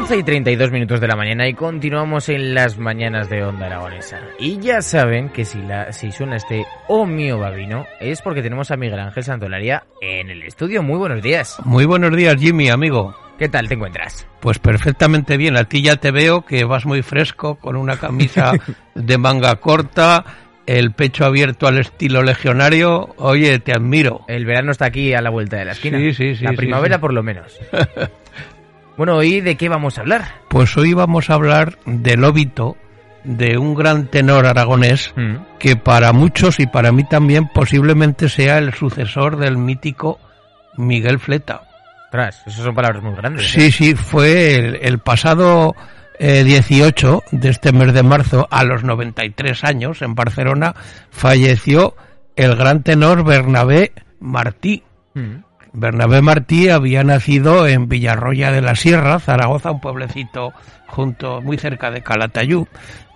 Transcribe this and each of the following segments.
11 y 32 minutos de la mañana y continuamos en las mañanas de Onda Aragonesa. Y ya saben que si, la, si suena este Oh mío babino es porque tenemos a Miguel Ángel Santolaria en el estudio. Muy buenos días. Muy buenos días, Jimmy, amigo. ¿Qué tal te encuentras? Pues perfectamente bien. A ti ya te veo que vas muy fresco con una camisa de manga corta, el pecho abierto al estilo legionario. Oye, te admiro. El verano está aquí a la vuelta de la esquina. Sí, sí, sí. La sí, primavera sí. por lo menos. Bueno, ¿y de qué vamos a hablar? Pues hoy vamos a hablar del óbito de un gran tenor aragonés Mm. que para muchos y para mí también posiblemente sea el sucesor del mítico Miguel Fleta. Ostras, esas son palabras muy grandes. ¿eh? Sí, sí, fue el, el pasado eh, 18 de este mes de marzo, a los 93 años, en Barcelona, falleció el gran tenor Bernabé Martí. Mm. Bernabé Martí había nacido en Villarroya de la Sierra, Zaragoza, un pueblecito junto, muy cerca de Calatayud,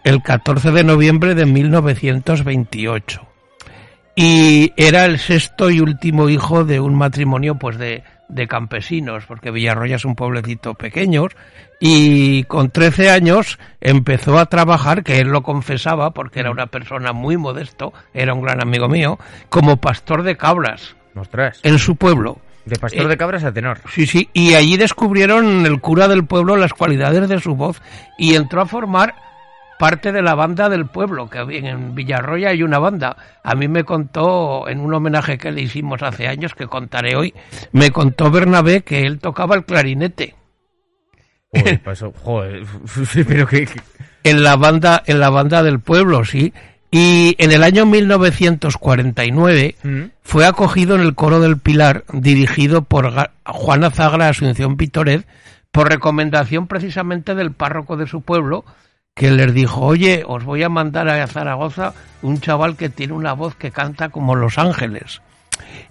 el 14 de noviembre de 1928. Y era el sexto y último hijo de un matrimonio pues de, de campesinos, porque Villarroya es un pueblecito pequeño, y con 13 años empezó a trabajar, que él lo confesaba, porque era una persona muy modesto, era un gran amigo mío, como pastor de cabras en su pueblo. De pastor Eh, de cabras a tenor. Sí, sí, y allí descubrieron el cura del pueblo las cualidades de su voz y entró a formar parte de la banda del pueblo, que en Villarroya hay una banda. A mí me contó, en un homenaje que le hicimos hace años, que contaré hoy, me contó Bernabé que él tocaba el clarinete Joder, pa' eso- joder, pero que- en la banda, en la banda del pueblo, sí. Y en el año 1949 Mm. fue acogido en el coro del Pilar, dirigido por Juana Zagra Asunción Pitoret, por recomendación precisamente del párroco de su pueblo, que les dijo, oye, os voy a mandar a Zaragoza un chaval que tiene una voz que canta como Los Ángeles.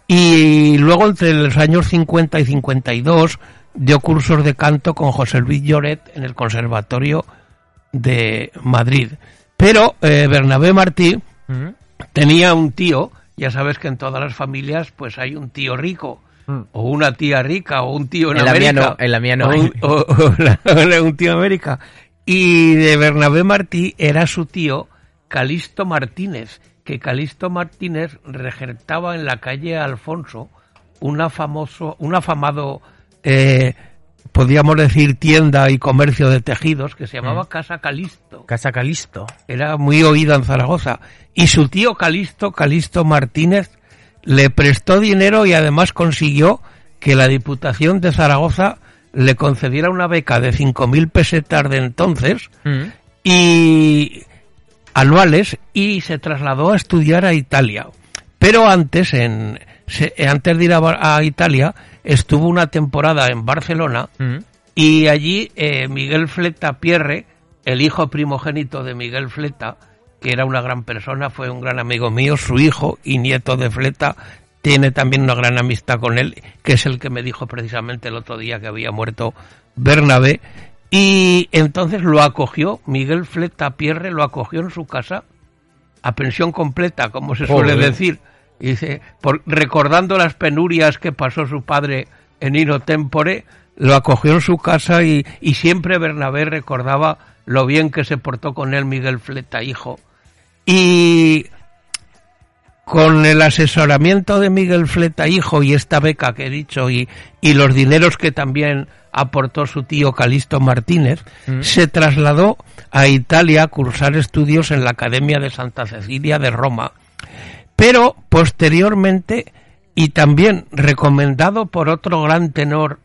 Y luego entre los años 50 y 52 dio cursos de canto con José Luis Lloret en el Conservatorio de Madrid. Pero eh, Bernabé Martí Mm. tenía un tío, ya sabes que en todas las familias pues hay un tío rico, Mm. o una tía rica, o un tío en, En la mía no, en la mía no o un, o- o la- un tío en América. Y de Bernabé Martí era su tío Calisto Martínez, que Calisto Martínez regertaba en la calle Alfonso una famoso, un afamado, eh, podríamos decir, tienda y comercio de tejidos que se llamaba Casa Calisto Casa Calisto. era muy oído en Zaragoza. Y su tío Calisto, Calisto Martínez, le prestó dinero y además consiguió que la Diputación de Zaragoza le concediera una beca de 5.000 pesetas de entonces Mm. y anuales y se trasladó a estudiar a Italia. Pero antes, en, se- antes de ir a, a Italia, estuvo una temporada en Barcelona Mm. y allí eh, Miguel Fleta Pierre, el hijo primogénito de Miguel Fleta, que era una gran persona, fue un gran amigo mío, su hijo y nieto de Fleta, tiene también una gran amistad con él, que es el que me dijo precisamente el otro día que había muerto Bernabé. Y entonces lo acogió, Miguel Fleta Pierre lo acogió en su casa, a pensión completa, como se suele decir. Dice, por- recordando las penurias que pasó su padre en Ino Tempore, lo acogió en su casa y, y siempre Bernabé recordaba lo bien que se portó con él Miguel Fleta, hijo. Y con el asesoramiento de Miguel Fleta hijo y esta beca que he dicho y, y los dineros que también aportó su tío Calisto Martínez, Mm. se trasladó a Italia a cursar estudios en la Academia de Santa Cecilia de Roma. Pero posteriormente, y también recomendado por otro gran tenor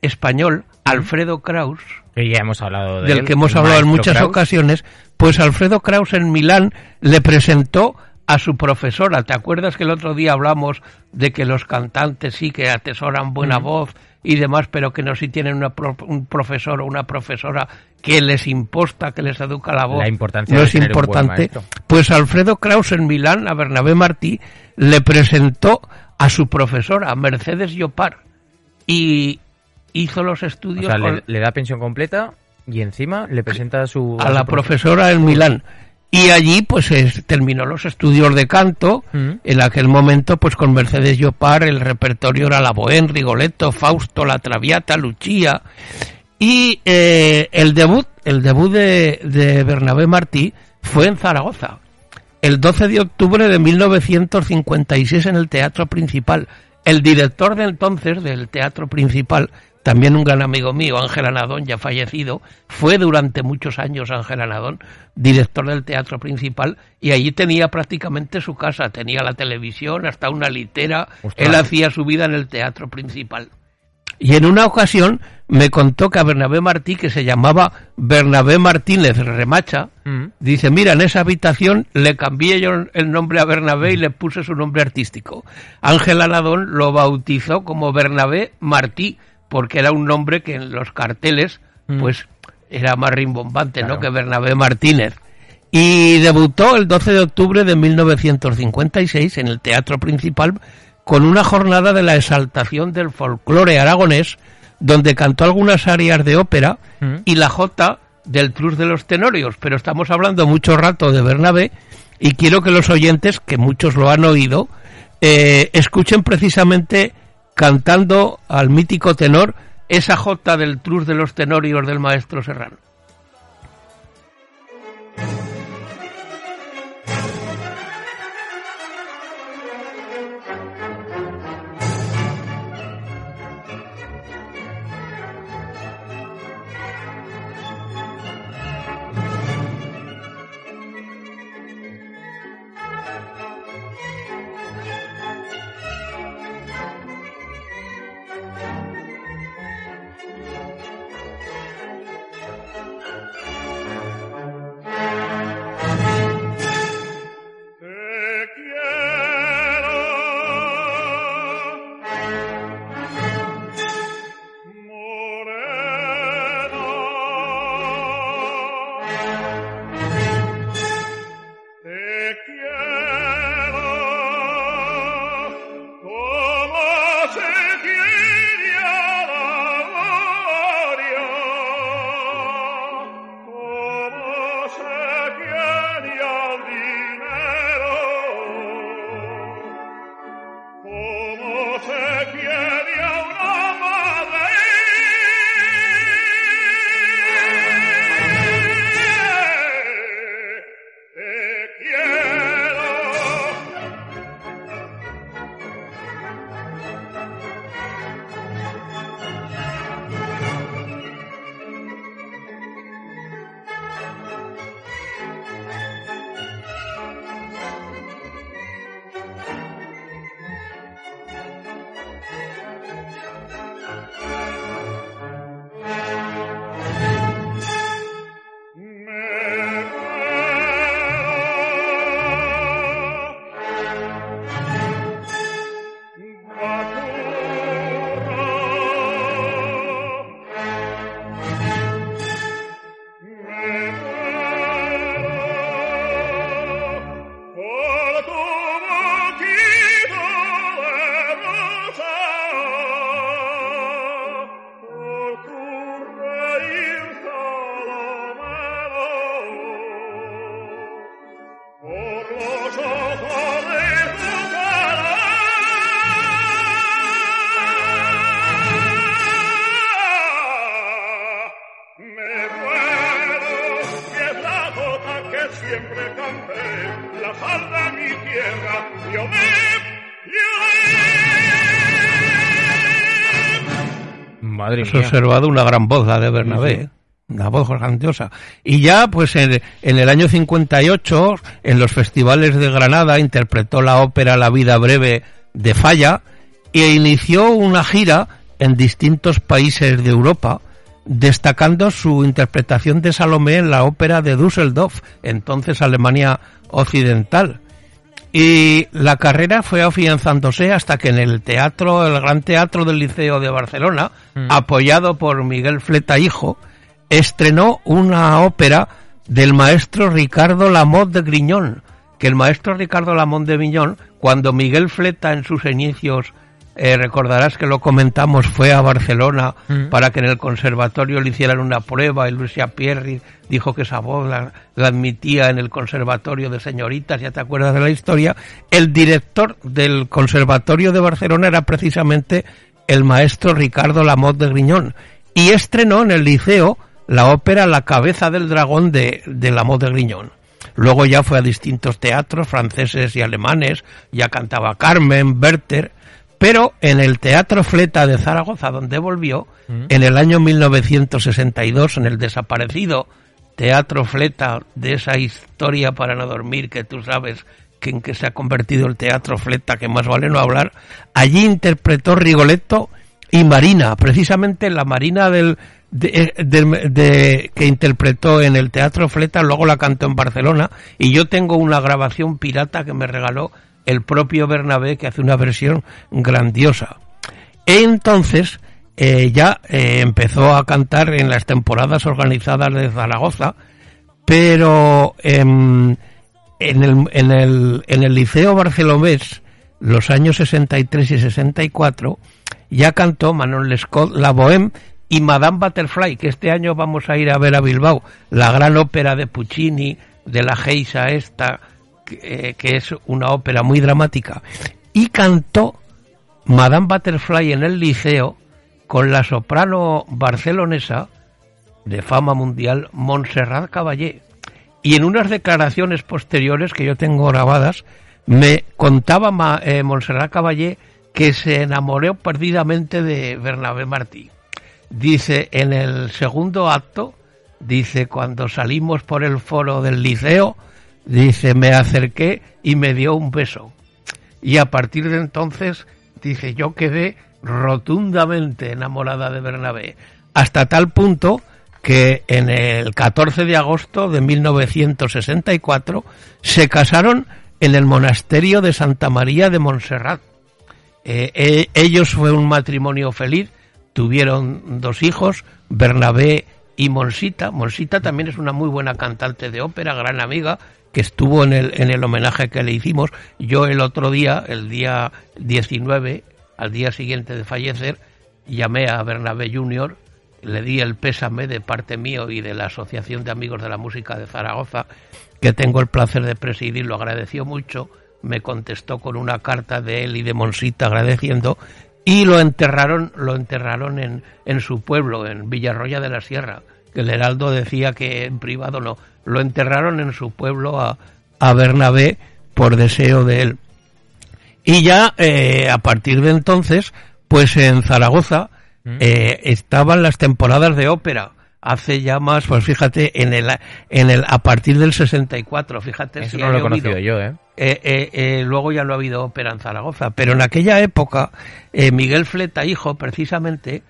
español, Alfredo Kraus, Que ya hemos hablado de del él, que hemos hablado en muchas Kraus. ocasiones, pues Alfredo Kraus en Milán le presentó a su profesora. ¿Te acuerdas que el otro día hablamos de que los cantantes sí que atesoran buena voz y demás, pero que no si tienen una pro- un profesor o una profesora que les imposta, que les educa la voz? La importancia no de es importante. Pues Alfredo Kraus en Milán, a Bernabé Martí, le presentó a su profesora, Mercedes Llopar, y hizo los O estudios sea, con- le, le da pensión completa y encima le presenta a su... a la profe- profesora en Milán. Y allí pues es- terminó los estudios de canto. Mm. En aquel momento pues con Mercedes Llopar el repertorio era la Bohème, Rigoletto, Fausto, La Traviata, Lucia. Y eh, el debut, el debut de, de Bernabé Martí fue en Zaragoza. El 12 de octubre de 1956 en el Teatro Principal. El director de entonces del Teatro Principal, también un gran amigo mío, Ángel Anadón, ya fallecido, fue durante muchos años Ángel Anadón, director del Teatro Principal, y allí tenía prácticamente su casa, tenía la televisión, hasta una litera, Ostras. él hacía su vida en el Teatro Principal. Y en una ocasión me contó que a Bernabé Martí, que se llamaba Bernabé Martínez Remacha, Mm. dice, mira, en esa habitación le cambié yo el nombre a Bernabé y le puse su nombre artístico. Ángel Aladón lo bautizó como Bernabé Martí, porque era un nombre que en los carteles, Mm. pues, era más rimbombante, ¿no?, que Bernabé Martínez. Y debutó el 12 de octubre de 1956 en el Teatro Principal con una jornada de la exaltación del folclore aragonés, donde cantó algunas arias de ópera Mm. y la jota del Trus de los Tenorios. Pero estamos hablando mucho rato de Bernabé y quiero que los oyentes, que muchos lo han oído, eh, escuchen precisamente cantando al mítico tenor esa jota del Trus de los Tenorios del maestro Serrano. siempre canté observado una gran voz, de Bernabé. Una voz grandiosa. Y ya, pues en, en, el año 58, en los festivales de Granada, interpretó la ópera La vida breve de Falla e inició una gira en distintos países de Europa destacando su interpretación de Salomé en la ópera de Düsseldorf, entonces Alemania Occidental. Y la carrera fue afianzándose hasta que en el teatro, el Gran Teatro del Liceo de Barcelona, Mm. apoyado por Miguel Fleta Hijo, estrenó una ópera del maestro Ricardo Lamont de Griñón, que el maestro Ricardo Lamont de Griñón, cuando Miguel Fleta en sus inicios, eh, recordarás que lo comentamos, fue a Barcelona Mm. para que en el conservatorio le hicieran una prueba y Lucia Pierri dijo que esa voz la, la admitía en el conservatorio de señoritas, ya te acuerdas de la historia, el director del conservatorio de Barcelona era precisamente el maestro Ricardo Lamont de Griñón y estrenó en el liceo la ópera La cabeza del dragón de, de Lamont de Griñón. Luego ya fue a distintos teatros franceses y alemanes, ya cantaba Carmen, Werther, pero en el Teatro Fleta de Zaragoza, donde volvió, en el año 1962, en el desaparecido Teatro Fleta de esa historia para no dormir que tú sabes que en que se ha convertido el Teatro Fleta, que más vale no hablar, allí interpretó Rigoletto y Marina, precisamente la Marina del, de, de- de- que interpretó en el Teatro Fleta, luego la cantó en Barcelona, y yo tengo una grabación pirata que me regaló el propio Bernabé, que hace una versión grandiosa. Entonces, eh, ya eh, empezó a cantar en las temporadas organizadas de Zaragoza, pero em, en, el, en, el, en el Liceo Barcelomés, los años 63 y 64, ya cantó Manon Lescaut La Bohème y Madame Butterfly, que este año vamos a ir a ver a Bilbao, la gran ópera de Puccini, de la Geisa esta, que, eh, que es una ópera muy dramática, y cantó Madame Butterfly en el liceo con la soprano barcelonesa de fama mundial Montserrat Caballé. Y en unas declaraciones posteriores que yo tengo grabadas, me contaba Ma- eh, Montserrat Caballé que se enamoró perdidamente de Bernabé Martí. Dice, en el segundo acto, dice, cuando salimos por el foro del liceo, dice, me acerqué y me dio un beso. Y a partir de entonces, dice, yo quedé rotundamente enamorada de Bernabé. Hasta tal punto que en el 14 de agosto de 1964 se casaron en el monasterio de Santa María de Montserrat. Eh, eh, ellos fue un matrimonio feliz, tuvieron dos hijos, Bernabé y Monsita. Monsita también es una muy buena cantante de ópera, gran amiga, que estuvo en el, en el homenaje que le hicimos. Yo el otro día, el día 19, al día siguiente de fallecer, llamé a Bernabé Junior, le di el pésame de parte mío y de la Asociación de Amigos de la Música de Zaragoza, que tengo el placer de presidir, lo agradeció mucho, me contestó con una carta de él y de Monsita agradeciendo, y lo enterraron, lo enterraron en, en su pueblo, en Villarroya de la Sierra, que el Heraldo decía que en privado no, lo enterraron en su pueblo a, a Bernabé por deseo de él. Y ya eh, a partir de entonces, pues en Zaragoza eh, estaban las temporadas de ópera. Hace ya más, pues fíjate, en el, en el, a partir del 64, fíjate. Eso si no lo he conocido yo, ¿eh? Eh, eh, eh, luego ya no ha habido ópera en Zaragoza, pero en aquella época Miguel Fleta, hijo, precisamente,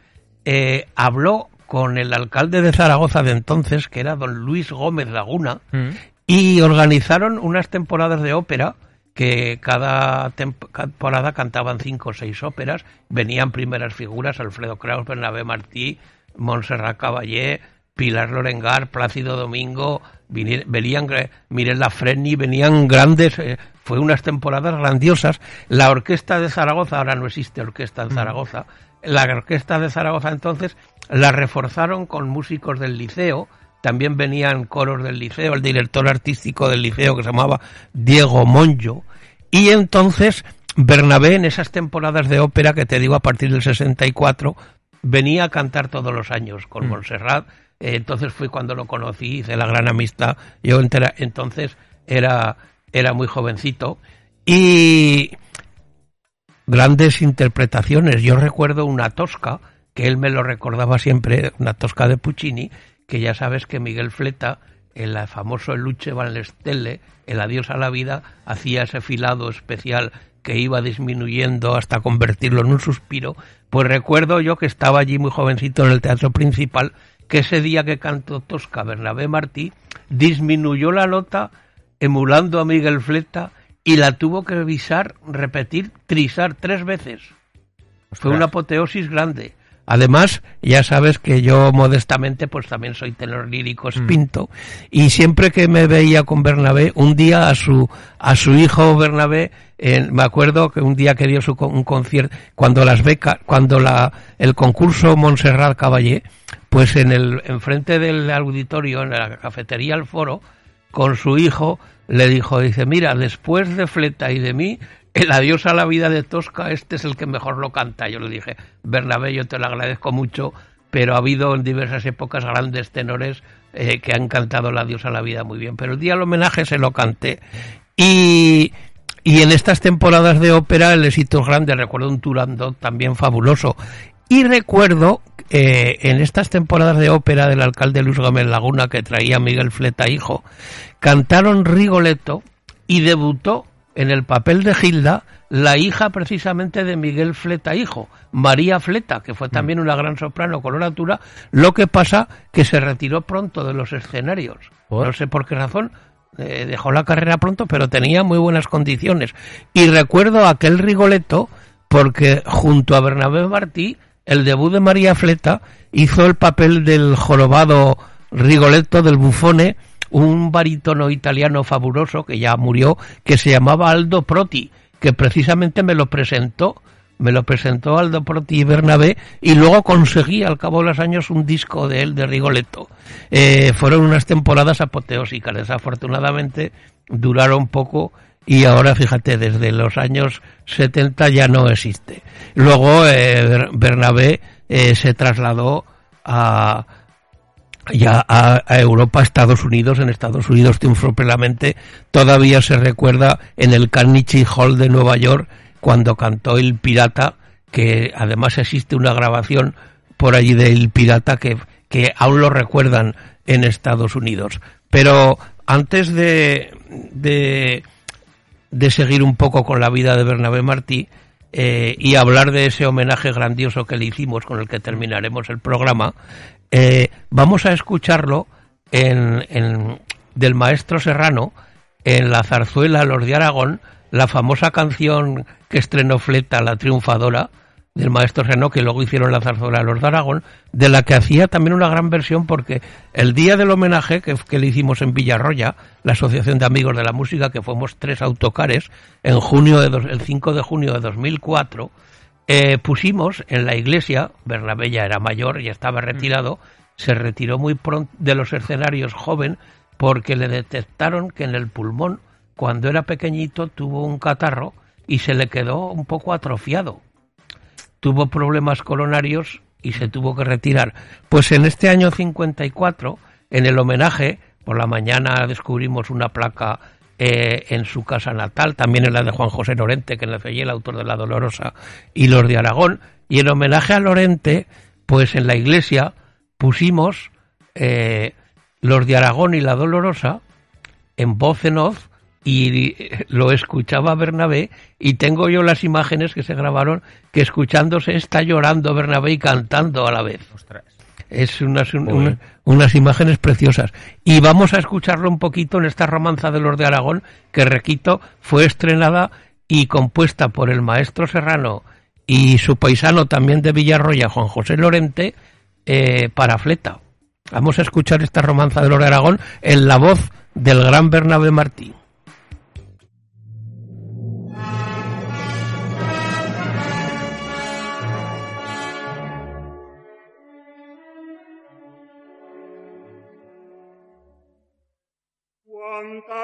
habló con el alcalde de Zaragoza de entonces, que era don Luis Gómez Laguna, Mm. y organizaron unas temporadas de ópera que cada temp- temporada cantaban cinco o seis óperas, venían primeras figuras, Alfredo Kraus, Bernabé Martí, Montserrat Caballé, Pilar Lorengar, Plácido Domingo, venían Mirella Freni, venían grandes, eh, fue unas temporadas grandiosas. La orquesta de Zaragoza, ahora no existe orquesta en Zaragoza, la orquesta de Zaragoza entonces la reforzaron con músicos del liceo, también venían coros del liceo, el director artístico del liceo que se llamaba Diego Monjo, y entonces Bernabé en esas temporadas de ópera que te digo a partir del 64 venía a cantar todos los años con Montserrat, eh, entonces fue cuando lo conocí, hice la gran amistad, yo entera- entonces era, era muy jovencito, y grandes interpretaciones. Yo recuerdo una tosca, que él me lo recordaba siempre, una tosca de Puccini, que ya sabes que Miguel Fleta, el famoso Luche Van Stelle, el Adiós a la vida, hacía ese filado especial que iba disminuyendo hasta convertirlo en un suspiro, pues recuerdo yo que estaba allí muy jovencito en el teatro principal, que ese día que cantó Tosca Bernabé Martí, disminuyó la nota emulando a Miguel Fleta y la tuvo que revisar, repetir, trisar tres veces. Fue una apoteosis grande. Además, ya sabes que yo modestamente pues también soy tenor lírico mm. espinto y siempre que me veía con Bernabé, un día a su a su hijo Bernabé, me acuerdo que un día que dio su un concierto cuando las becas, cuando la el concurso Montserrat Caballé, pues en el enfrente del auditorio en la cafetería El Foro con su hijo le dijo, dice, mira, después de Fleta y de mí, el adiós a la vida de Tosca, este es el que mejor lo canta. Yo le dije, Bernabé, yo te lo agradezco mucho, pero ha habido en diversas épocas grandes tenores eh, que han cantado el adiós a la vida muy bien. Pero el día del homenaje se lo canté. Y, y en estas temporadas de ópera el éxito es grande. Recuerdo un Turandot también fabuloso. Y recuerdo eh, en estas temporadas de ópera del alcalde Luis Gómez Laguna que traía Miguel Fleta hijo, cantaron Rigoletto y debutó en el papel de Gilda la hija precisamente de Miguel Fleta hijo, María Fleta, que fue también una gran soprano coloratura, lo que pasa que se retiró pronto de los escenarios. No sé por qué razón, eh, dejó la carrera pronto, pero tenía muy buenas condiciones. Y recuerdo aquel Rigoletto porque junto a Bernabé Martí, el debut de María Fleta hizo el papel del jorobado Rigoletto del Bufone un barítono italiano fabuloso que ya murió, que se llamaba Aldo Proti, que precisamente me lo presentó, me lo presentó Aldo Proti y Bernabé, y luego conseguí al cabo de los años un disco de él, de Rigoletto. Eh, fueron unas temporadas apoteósicas, desafortunadamente duraron poco y ahora fíjate, desde los años 70 ya no existe. Luego eh, Bernabé eh, se trasladó a, ya a, Europa, a Estados Unidos. En Estados Unidos triunfó plenamente. Todavía se recuerda en el Carnegie Hall de Nueva York cuando cantó El Pirata, que además existe una grabación por allí del Pirata que, que aún lo recuerdan en Estados Unidos. Pero antes de, de, de seguir un poco con la vida de Bernabé Martí, eh, y hablar de ese homenaje grandioso que le hicimos con el que terminaremos el programa, eh, vamos a escucharlo en, del maestro Serrano en la zarzuela Los de Aragón, la famosa canción que estrenó Fleta, la triunfadora, del maestro Serrano, que luego hicieron la zarzuela Los de Aragón, de la que hacía también una gran versión porque el día del homenaje que, que, le hicimos en Villarroya, la Asociación de Amigos de la Música, que fuimos tres autocares, en junio de el 5 de junio de 2004, eh, pusimos en la iglesia, Bernabé ya era mayor, y estaba retirado, se retiró muy pronto de los escenarios joven porque le detectaron que en el pulmón, cuando era pequeñito, tuvo un catarro y se le quedó un poco atrofiado. Tuvo problemas coronarios y se tuvo que retirar. Pues en este año 54, en el homenaje, por la mañana descubrimos una placa eh, en su casa natal, también en la de Juan José Lorente, que le fue el autor de La Dolorosa, y los de Aragón. Y en homenaje a Lorente, pues en la iglesia pusimos eh, los de Aragón y La Dolorosa en voz en off y lo escuchaba Bernabé y tengo yo las imágenes que se grabaron que escuchándose está llorando Bernabé y cantando a la vez. Es unas, unas imágenes preciosas. Y vamos a escucharlo un poquito en esta romanza de los de Aragón, que Requito fue estrenada y compuesta por el maestro Serrano y su paisano también de Villarroya, Juan José Lorente, eh, para Fleta. Vamos a escuchar esta romanza de los de Aragón en la voz del gran Bernabé Martín.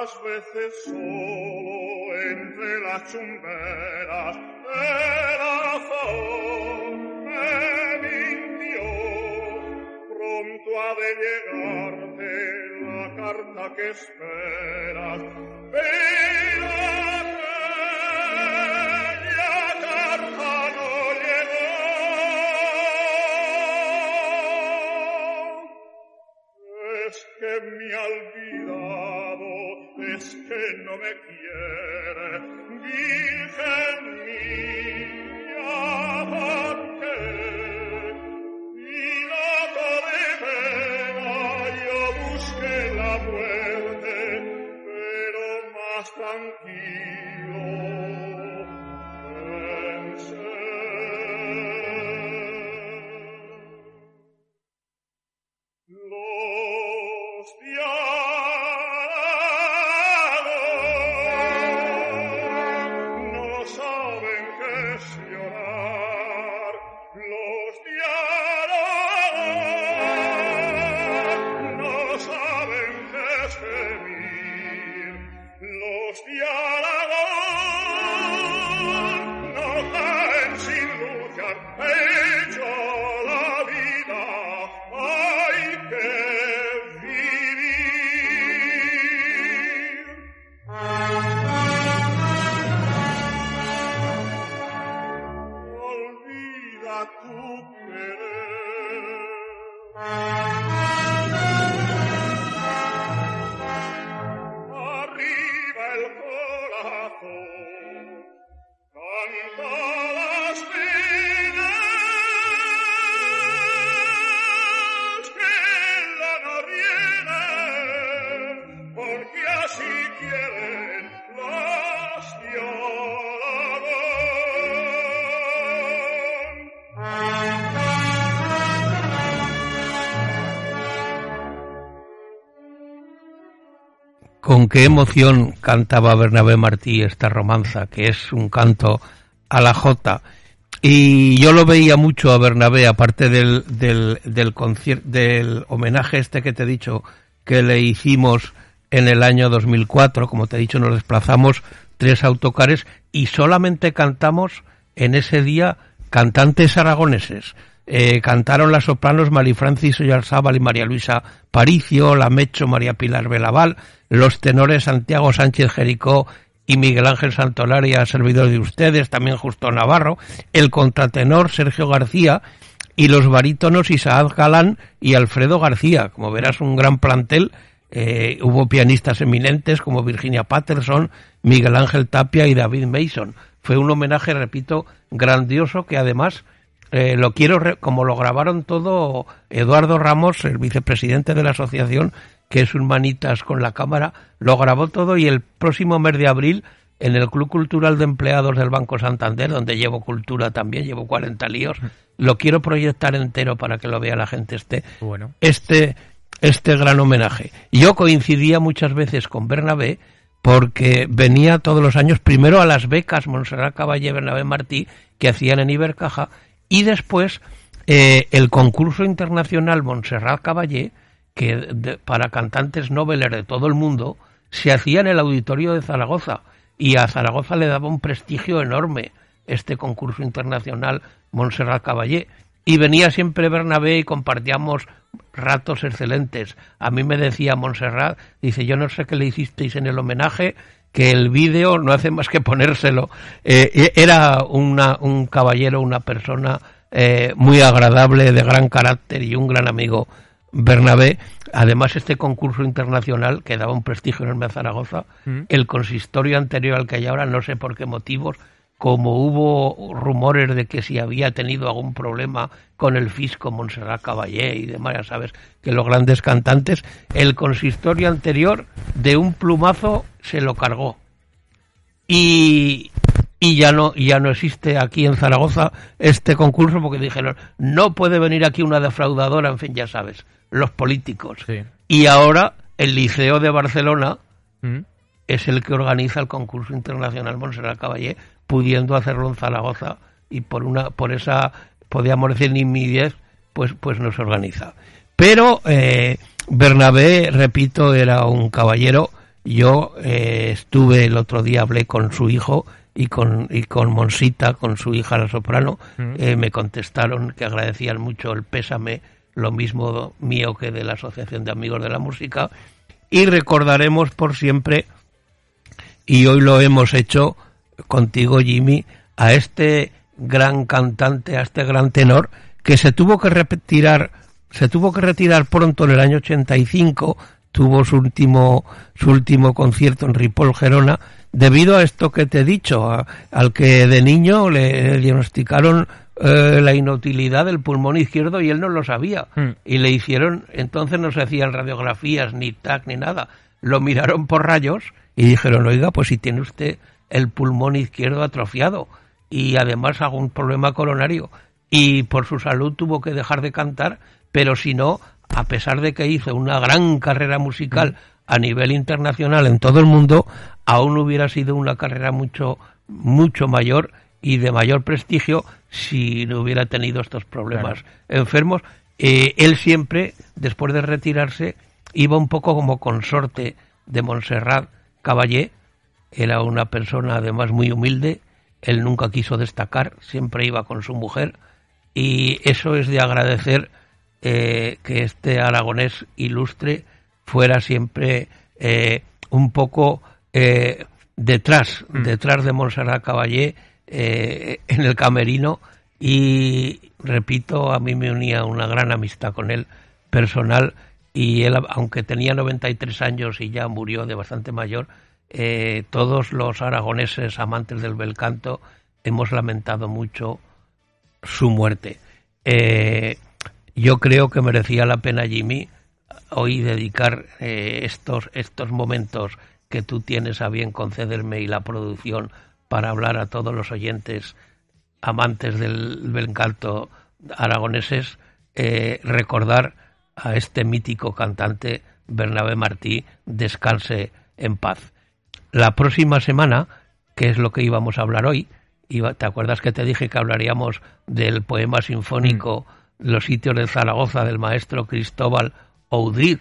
Cuántas veces solo entre las chumberas el razón me mintió. Pronto ha de llegarte la carta que esperas, pero no me corazón, canta qué emoción cantaba Bernabé Martí esta romanza, que es un canto a la jota. Y yo lo veía mucho a Bernabé, aparte del, del, del, del homenaje este que te he dicho que le hicimos en el año 2004, como te he dicho, nos desplazamos tres autocares y solamente cantamos en ese día cantantes aragoneses. Eh, cantaron las sopranos Marifrancis Oyarzábal y María Luisa Paricio, la Mecho María Pilar Belaval, los tenores Santiago Sánchez Jericó y Miguel Ángel Santolaria, servidor de ustedes, también Justo Navarro, el contratenor Sergio García y los barítonos Isaac Galán y Alfredo García. Como verás, un gran plantel. Eh, hubo pianistas eminentes como Virginia Patterson, Miguel Ángel Tapia y David Mason. Fue un homenaje, repito, grandioso que además eh, lo quiero, re- como lo grabaron todo Eduardo Ramos, el vicepresidente de la asociación, que es un manitas con la cámara, lo grabó todo y el próximo mes de abril en el Club Cultural de Empleados del Banco Santander, donde llevo cultura también, llevo 40 líos, lo quiero proyectar entero para que lo vea la gente este, Bueno. este, este gran homenaje. Yo coincidía muchas veces con Bernabé porque venía todos los años primero a las becas Montserrat Caballé, Bernabé Martí, que hacían en Ibercaja, y después eh, el concurso internacional Montserrat Caballé, que de- para cantantes noveles de todo el mundo, se hacía en el auditorio de Zaragoza, y a Zaragoza le daba un prestigio enorme este concurso internacional Montserrat Caballé. Y venía siempre Bernabé y compartíamos ratos excelentes. A mí me decía Montserrat, dice, yo no sé qué le hicisteis en el homenaje, que el vídeo no hace más que ponérselo. Eh, era una, un caballero, una persona eh, muy agradable, de gran carácter y un gran amigo Bernabé. Además, este concurso internacional que daba un prestigio enorme a Zaragoza, Mm. el consistorio anterior al que hay ahora, no sé por qué motivos, como hubo rumores de que si había tenido algún problema con el fisco Montserrat Caballé y demás, ya sabes, que los grandes cantantes, el consistorio anterior de un plumazo se lo cargó. Y, y ya no ya no existe aquí en Zaragoza este concurso porque dijeron, no puede venir aquí una defraudadora, en fin, ya sabes, los políticos. Sí. Y ahora el Liceo de Barcelona Mm. es el que organiza el concurso internacional Montserrat Caballé, pudiendo hacerlo en Zaragoza y por una por esa podríamos decir nimidez, pues pues nos organiza. Pero eh, Bernabé, repito, era un caballero. Yo eh, estuve el otro día hablé con su hijo y con y con Monsita, con su hija la soprano, Mm. eh, me contestaron que agradecían mucho el pésame, lo mismo mío que de la Asociación de Amigos de la Música y recordaremos por siempre, y hoy lo hemos hecho contigo, Jimmy, a este gran cantante, a este gran tenor, que se tuvo que retirar, se tuvo que retirar pronto en el año 85, tuvo su último, su último concierto en Ripoll, Gerona, debido a esto que te he dicho, al que de niño le diagnosticaron eh, la inutilidad del pulmón izquierdo y él no lo sabía. Mm. Y le hicieron, entonces no se hacían radiografías, ni TAC, ni nada. Lo miraron por rayos y dijeron, oiga, pues si tiene usted el pulmón izquierdo atrofiado y además algún problema coronario y por su salud tuvo que dejar de cantar, pero si no, a pesar de que hizo una gran carrera musical a nivel internacional en todo el mundo, aún hubiera sido una carrera mucho mucho mayor y de mayor prestigio si no hubiera tenido estos problemas enfermos. Eh, él siempre, después de retirarse, iba un poco como consorte de Montserrat Caballé. Era una persona además muy humilde. Él nunca quiso destacar, siempre iba con su mujer. Y eso es de agradecer eh, que este aragonés ilustre fuera siempre eh, un poco eh, detrás, Mm. detrás de Montserrat Caballé en el camerino y repito, a mí me unía una gran amistad con él personal y él, aunque tenía 93 años y ya murió de bastante mayor, todos los aragoneses amantes del bel canto hemos lamentado mucho su muerte. Eh, yo creo que merecía la pena, Jimmy, hoy dedicar eh, estos, estos momentos que tú tienes a bien concederme y la producción para hablar a todos los oyentes amantes del bel canto aragoneses, eh, recordar a este mítico cantante Bernabé Martí, descanse en paz. La próxima semana, que es lo que íbamos a hablar hoy, iba- ¿te acuerdas que te dije que hablaríamos del poema sinfónico Los sitios de Zaragoza del maestro Cristóbal Oudrid?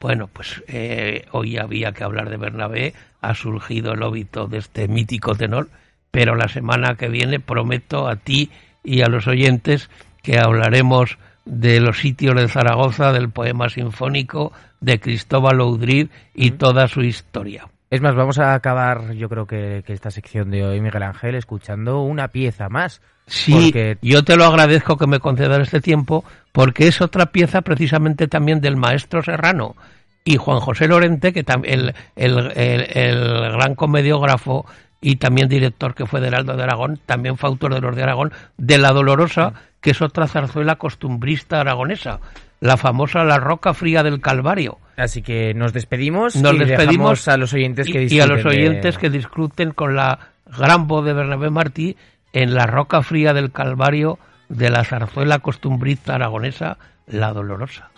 Bueno, pues eh, hoy había que hablar de Bernabé, ha surgido el óbito de este mítico tenor, pero la semana que viene prometo a ti y a los oyentes que hablaremos de los sitios de Zaragoza, del poema sinfónico de Cristóbal Oudrid y toda su historia. Es más, vamos a acabar, yo creo que, que esta sección de hoy, Miguel Ángel, escuchando una pieza más. Sí, Porque- yo te lo agradezco que me concedas este tiempo, porque es otra pieza precisamente también del maestro Serrano y Juan José Lorente, que el, el, el, el gran comediógrafo y también director que fue de Heraldo de Aragón, también fue autor de los de Aragón, de La Dolorosa, que es otra zarzuela costumbrista aragonesa, la famosa La Roca Fría del Calvario. Así que nos despedimos Nos y despedimos a los oyentes que y, y a los oyentes que disfruten con la gran voz de Bernabé Martí en la roca fría del Calvario de la zarzuela costumbrista aragonesa La Dolorosa.